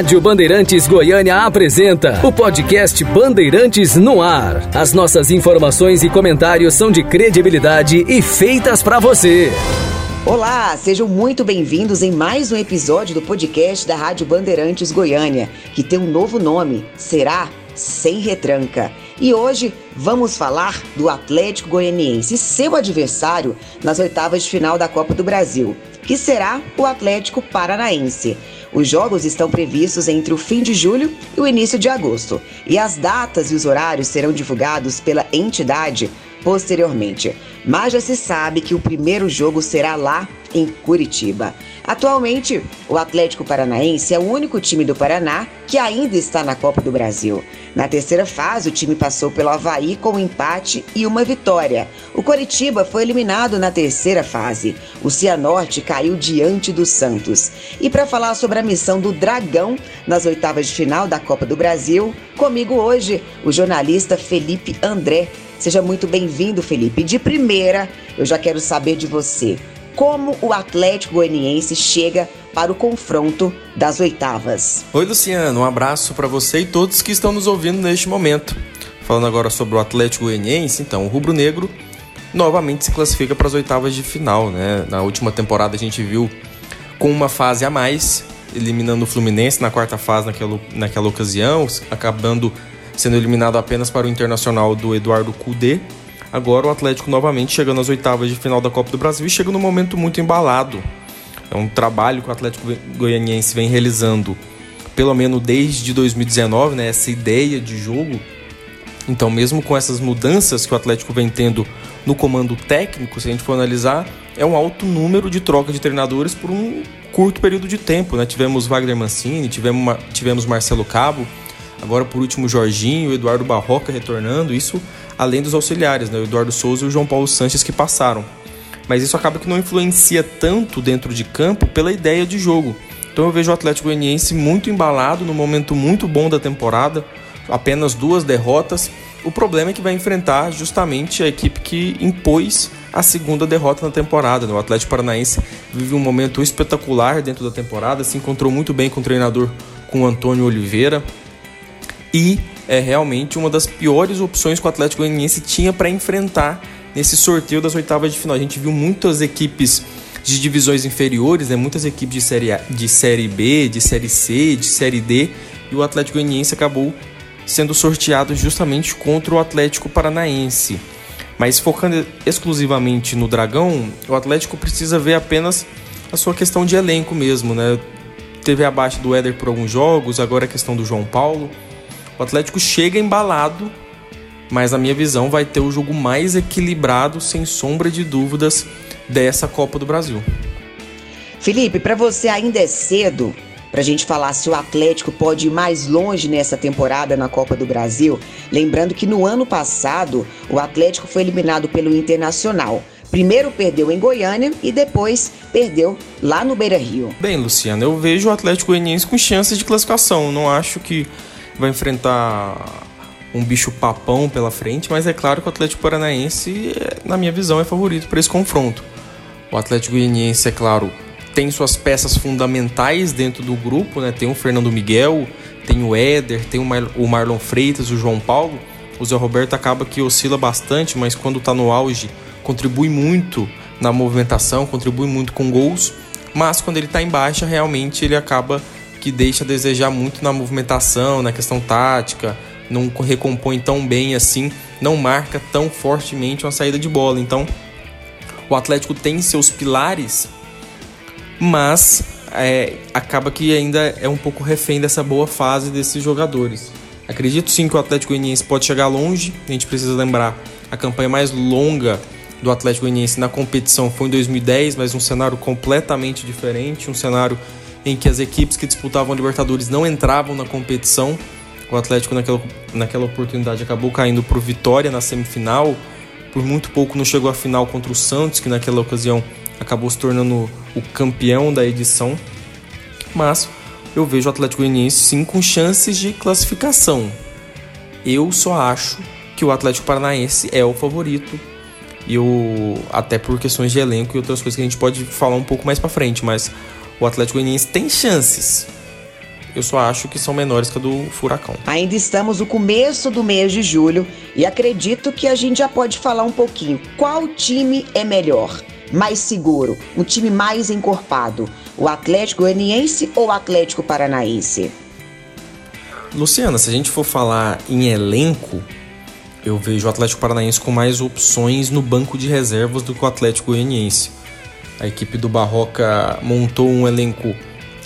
Rádio Bandeirantes Goiânia apresenta o podcast Bandeirantes no Ar. As nossas informações e comentários são de credibilidade e feitas para você. Olá, sejam muito bem-vindos em mais um episódio do podcast da Rádio Bandeirantes Goiânia, que tem um novo nome, será Sem Retranca. E hoje vamos falar do Atlético Goianiense, seu adversário nas oitavas de final da Copa do Brasil, que será o Atlético Paranaense. Os jogos estão previstos entre o fim de julho e o início de agosto, e as datas e os horários serão divulgados pela entidade posteriormente. Mas já se sabe que o primeiro jogo será lá em Curitiba. Atualmente, o Atlético Paranaense é o único time do Paraná que ainda está na Copa do Brasil. Na terceira fase, o time passou pelo Havaí com um empate e uma vitória. O Coritiba foi eliminado na terceira fase. O Cianorte caiu diante do Santos. E para falar sobre a missão do Dragão nas oitavas de final da Copa do Brasil, comigo hoje o jornalista Felipe André. Seja muito bem-vindo, Felipe. De primeira, eu já quero saber de você como o Atlético Goianiense chega para o confronto das oitavas. Oi, Luciano, um abraço para você e todos que estão nos ouvindo neste momento. Falando agora sobre o Atlético Goianiense, então, o Rubro Negro novamente se classifica para as oitavas de final, né? Na última temporada a gente viu com uma fase a mais, eliminando o Fluminense na quarta fase naquela, naquela ocasião, acabando sendo eliminado apenas para o Internacional do Eduardo Cudê, Agora o Atlético novamente chega nas oitavas de final da Copa do Brasil e chega num momento muito embalado. É um trabalho que o Atlético Goianiense vem realizando, pelo menos desde 2019, né? Essa ideia de jogo. Então, mesmo com essas mudanças que o Atlético vem tendo no comando técnico, se a gente for analisar, é um alto número de troca de treinadores por um curto período de tempo, né? Tivemos Wagner Mancini, tivemos, tivemos Marcelo Cabo, agora por último Jorginho, Eduardo Barroca retornando. Isso além dos auxiliares, né, o Eduardo Souza e o João Paulo Sanches que passaram. Mas isso acaba que não influencia tanto dentro de campo pela ideia de jogo. Então eu vejo o Atlético Goianiense muito embalado, no momento muito bom da temporada, apenas duas derrotas. O problema é que vai enfrentar justamente a equipe que impôs a segunda derrota na temporada. Né? O Atlético Paranaense vive um momento espetacular dentro da temporada, se encontrou muito bem com o treinador, com o Antônio Oliveira. E é realmente uma das piores opções que o Atlético Goianiense tinha para enfrentar nesse sorteio das oitavas de final. A gente viu muitas equipes de divisões inferiores, né? muitas equipes de série, a, de série B, de série C, de série D, e o Atlético Goianiense acabou sendo sorteado justamente contra o Atlético Paranaense. Mas focando exclusivamente no Dragão, o Atlético precisa ver apenas a sua questão de elenco mesmo, né? Teve abaixo do Éder por alguns jogos, agora a questão do João Paulo. O Atlético chega embalado, mas na minha visão vai ter o jogo mais equilibrado, sem sombra de dúvidas, dessa Copa do Brasil. Felipe, para você ainda é cedo para a gente falar se o Atlético pode ir mais longe nessa temporada na Copa do Brasil. Lembrando que no ano passado o Atlético foi eliminado pelo Internacional. Primeiro perdeu em Goiânia e depois perdeu lá no Beira Rio. Bem, Luciano, eu vejo o Atlético Goianiense com chances de classificação. Não acho que vai enfrentar um bicho papão pela frente, mas é claro que o Atlético Paranaense, na minha visão, é favorito para esse confronto. O Atlético Goianiense, é claro, tem suas peças fundamentais dentro do grupo, né? Tem o Fernando Miguel, tem o Éder, tem o, Mar o Marlon Freitas, o João Paulo. O Zé Roberto acaba que oscila bastante, mas quando está no auge, contribui muito na movimentação, contribui muito com gols. Mas quando ele está em baixa, realmente ele acaba que deixa a desejar muito na movimentação, na questão tática, não recompõe tão bem assim, não marca tão fortemente uma saída de bola. Então, o Atlético tem seus pilares, mas é, acaba que ainda é um pouco refém dessa boa fase desses jogadores. Acredito sim que o Atlético Goianiense pode chegar longe. A gente precisa lembrar a campanha mais longa do Atlético Goianiense na competição foi em 2010, mas um cenário completamente diferente, um cenário em que as equipes que disputavam a Libertadores não entravam na competição. O Atlético, naquela, naquela oportunidade, acabou caindo por vitória na semifinal. Por muito pouco não chegou à final contra o Santos, que naquela ocasião acabou se tornando o campeão da edição. Mas eu vejo o Atlético Goianiense sim com chances de classificação. Eu só acho que o Atlético Paranaense é o favorito. E o até por questões de elenco e outras coisas que a gente pode falar um pouco mais para frente, mas o Atlético Goianiense tem chances. eu só acho que são menores que a do Furacão. Ainda estamos no começo do mês de julho e acredito que a gente já pode falar um pouquinho. Qual time é melhor? Mais seguro, um time mais encorpado, o Atlético Goianiense ou o Atlético Paranaense? Luciana, se a gente for falar em elenco, eu vejo o Atlético Paranaense com mais opções no banco de reservas do que o Atlético Goianiense. A equipe do Barroca montou um elenco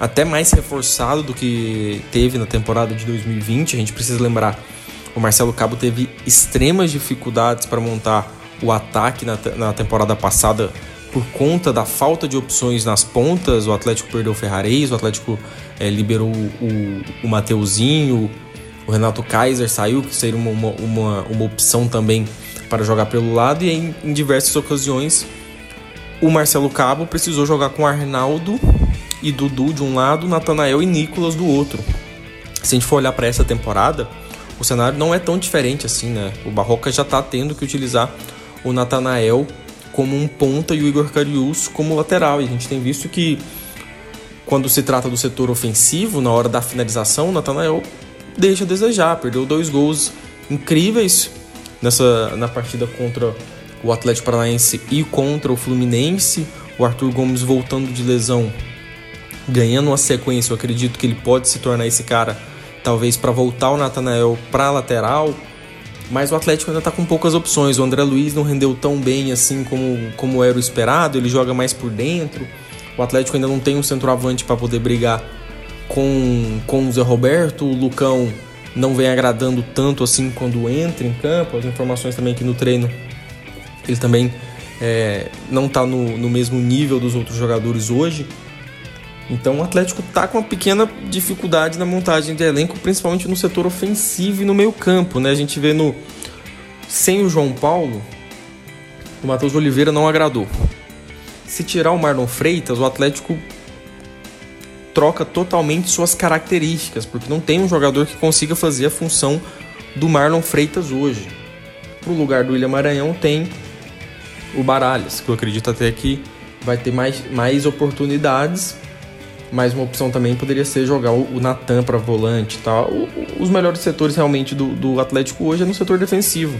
até mais reforçado do que teve na temporada de 2020. A gente precisa lembrar, o Marcelo Cabo teve extremas dificuldades para montar o ataque na, na temporada passada por conta da falta de opções nas pontas. O Atlético perdeu o Ferrarez, o Atlético é, liberou o, o Mateuzinho, o Renato Kaiser saiu, que seria uma, uma, uma opção também para jogar pelo lado, e em, em diversas ocasiões o Marcelo Cabo precisou jogar com Arnaldo e Dudu de um lado, Natanael e Nicolas do outro. Se a gente for olhar para essa temporada, o cenário não é tão diferente assim, né? O Barroca já está tendo que utilizar o Natanael como um ponta e o Igor Carius como lateral. E a gente tem visto que quando se trata do setor ofensivo, na hora da finalização, o Natanael deixa a desejar. Perdeu dois gols incríveis nessa na partida contra o Atlético Paranaense e contra o Fluminense. O Arthur Gomes voltando de lesão ganhando uma sequência, eu acredito que ele pode se tornar esse cara, talvez para voltar o Natanael para lateral. Mas o Atlético ainda está com poucas opções. O André Luiz não rendeu tão bem assim como, como era o esperado, ele joga mais por dentro. O Atlético ainda não tem um centroavante para poder brigar com, com o Zé Roberto. O Lucão não vem agradando tanto assim quando entra em campo. As informações também que no treino ele também é, não está no, no mesmo nível dos outros jogadores hoje. Então o Atlético está com uma pequena dificuldade na montagem de elenco, principalmente no setor ofensivo e no meio campo. Né? A gente vê no sem o João Paulo, o Matheus Oliveira não agradou. Se tirar o Marlon Freitas, o Atlético troca totalmente suas características, porque não tem um jogador que consiga fazer a função do Marlon Freitas hoje. Para o lugar do William Maranhão tem o Baralhas, que eu acredito até que vai ter mais, mais oportunidades mas uma opção também poderia ser jogar o Natan para volante e tal. Os melhores setores realmente do, do Atlético hoje é no setor defensivo.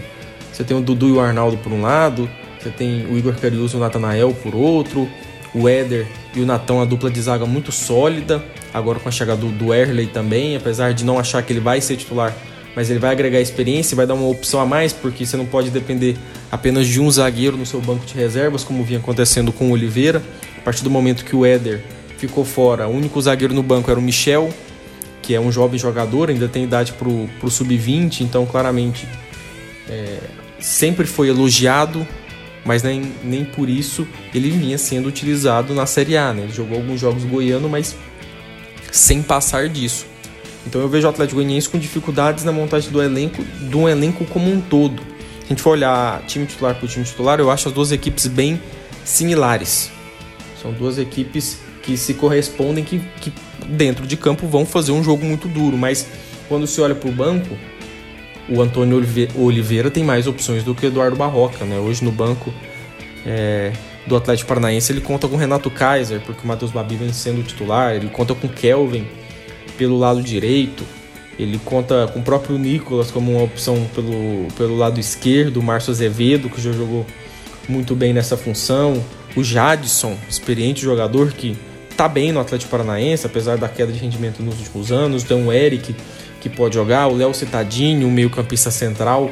Você tem o Dudu e o Arnaldo por um lado, você tem o Igor Carius e o Natanael por outro, o Éder e o Natão, a dupla de zaga muito sólida. Agora com a chegada do, do Erley também, apesar de não achar que ele vai ser titular, mas ele vai agregar experiência vai dar uma opção a mais, porque você não pode depender apenas de um zagueiro no seu banco de reservas, como vinha acontecendo com o Oliveira. A partir do momento que o Éder ficou fora. O único zagueiro no banco era o Michel, que é um jovem jogador, ainda tem idade para o sub-20, então claramente é, sempre foi elogiado, mas nem, nem por isso ele vinha sendo utilizado na Série A. Né? Ele jogou alguns jogos goiano, mas sem passar disso. Então eu vejo o Atlético Goianiense com dificuldades na montagem do elenco, do elenco como um todo. Se a gente for olhar time titular por time titular, eu acho as duas equipes bem similares. São duas equipes que se correspondem, que, que dentro de campo vão fazer um jogo muito duro. Mas quando se olha para o banco, o Antônio Oliveira tem mais opções do que o Eduardo Barroca. Né? Hoje no banco é, do Atlético Paranaense ele conta com o Renato Kaiser, porque o Matheus Babi vem sendo titular. Ele conta com o Kelvin pelo lado direito. Ele conta com o próprio Nicolas como uma opção pelo, pelo lado esquerdo, o Márcio Azevedo, que já jogou muito bem nessa função. O Jadson, experiente jogador que tá bem no Atlético Paranaense, apesar da queda de rendimento nos últimos anos. Tem o Eric, que pode jogar, o Léo Citadinho, o meio-campista central.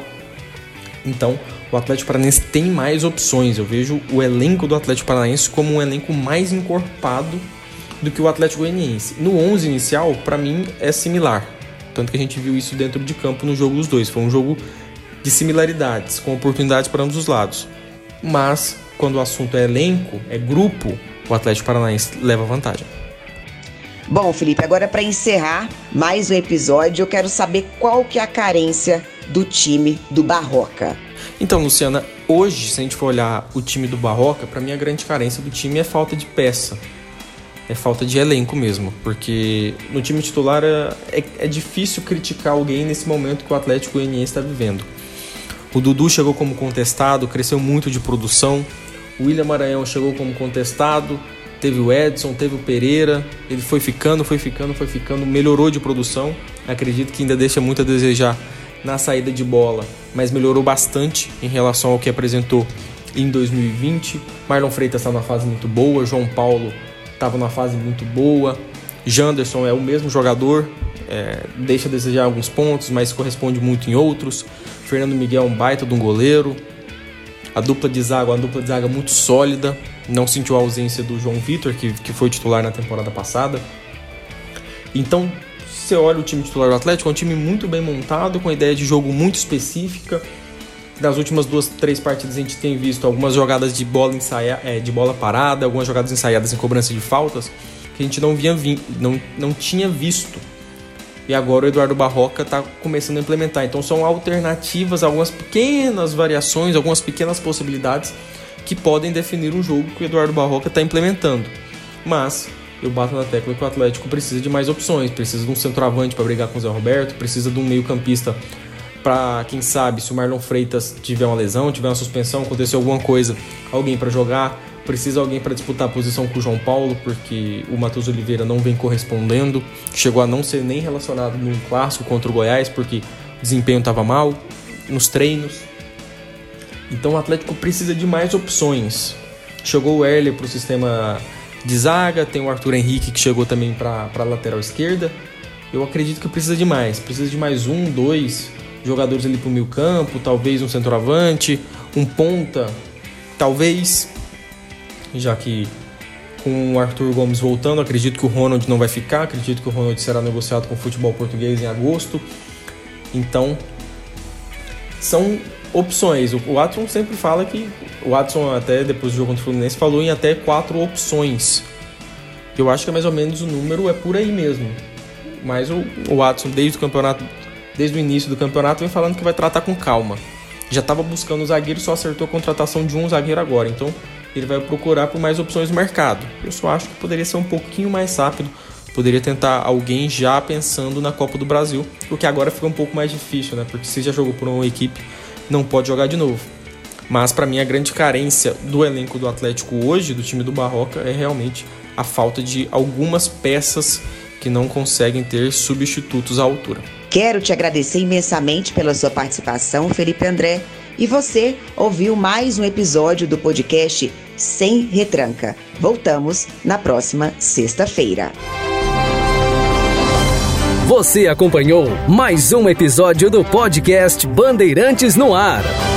Então, o Atlético Paranaense tem mais opções. Eu vejo o elenco do Atlético Paranaense como um elenco mais encorpado do que o Atlético Goianiense. No 11 inicial, para mim, é similar. Tanto que a gente viu isso dentro de campo no jogo dos dois. Foi um jogo de similaridades, com oportunidades para ambos os lados. Mas, quando o assunto é elenco, é grupo, o Atlético Paranaense leva vantagem. Bom, Felipe, agora para encerrar mais um episódio, eu quero saber qual que é a carência do time do Barroca. Então, Luciana, hoje, se a gente for olhar o time do Barroca, para mim a grande carência do time é falta de peça. É falta de elenco mesmo, porque no time titular é, é, é difícil criticar alguém nesse momento que o Atlético Goianiense está vivendo. O Dudu chegou como contestado, cresceu muito de produção, o William Maranhão chegou como contestado, teve o Edson, teve o Pereira, ele foi ficando, foi ficando, foi ficando, melhorou de produção. Acredito que ainda deixa muito a desejar na saída de bola, mas melhorou bastante em relação ao que apresentou em 2020. Marlon Freitas está numa fase muito boa, João Paulo estava numa fase muito boa, Janderson é o mesmo jogador, é, deixa a desejar alguns pontos, mas corresponde muito em outros. Fernando Miguel é um baita de um goleiro. A dupla de zaga, uma dupla de zaga muito sólida. Não sentiu a ausência do João Vitor, que, que foi titular na temporada passada. Então, você olha o time titular do Atlético, é um time muito bem montado, com a ideia de jogo muito específica. Nas últimas duas, três partidas a gente tem visto algumas jogadas de bola, ensaia, é, de bola parada, algumas jogadas ensaiadas em cobrança de faltas, que a gente não, via, não, não tinha visto e agora o Eduardo Barroca está começando a implementar. Então são alternativas, algumas pequenas variações, algumas pequenas possibilidades que podem definir um jogo que o Eduardo Barroca está implementando. Mas eu bato na tecla que o Atlético precisa de mais opções, precisa de um centroavante para brigar com o Zé Roberto, precisa de um meio-campista para quem sabe se o Marlon Freitas tiver uma lesão, tiver uma suspensão, acontecer alguma coisa, alguém para jogar precisa alguém para disputar a posição com o João Paulo, porque o Matheus Oliveira não vem correspondendo, chegou a não ser nem relacionado no clássico contra o Goiás, porque o desempenho estava mal nos treinos. Então o Atlético precisa de mais opções. Chegou o Erle para o sistema de zaga, tem o Arthur Henrique que chegou também para a lateral esquerda. Eu acredito que precisa de mais, precisa de mais um, dois jogadores ali para o meio campo, talvez um centroavante, um ponta, talvez já que com o Arthur Gomes voltando, acredito que o Ronald não vai ficar, acredito que o Ronald será negociado com o futebol português em agosto. Então, são opções. O Watson sempre fala que. O Watson, até depois do jogo contra o Fluminense, falou em até quatro opções. Eu acho que é mais ou menos o número é por aí mesmo. Mas o, o Watson, desde o campeonato, desde o início do campeonato, vem falando que vai tratar com calma. Já estava buscando o zagueiro, só acertou a contratação de um zagueiro agora. Então, ele vai procurar por mais opções no mercado. Eu só acho que poderia ser um pouquinho mais rápido, poderia tentar alguém já pensando na Copa do Brasil, o que agora fica um pouco mais difícil, né? Porque se já jogou por uma equipe, não pode jogar de novo. Mas para mim a grande carência do elenco do Atlético hoje, do time do Barroca, é realmente a falta de algumas peças que não conseguem ter substitutos à altura. Quero te agradecer imensamente pela sua participação, Felipe André. E você ouviu mais um episódio do podcast Sem Retranca. Voltamos na próxima sexta-feira. Você acompanhou mais um episódio do podcast Bandeirantes no Ar.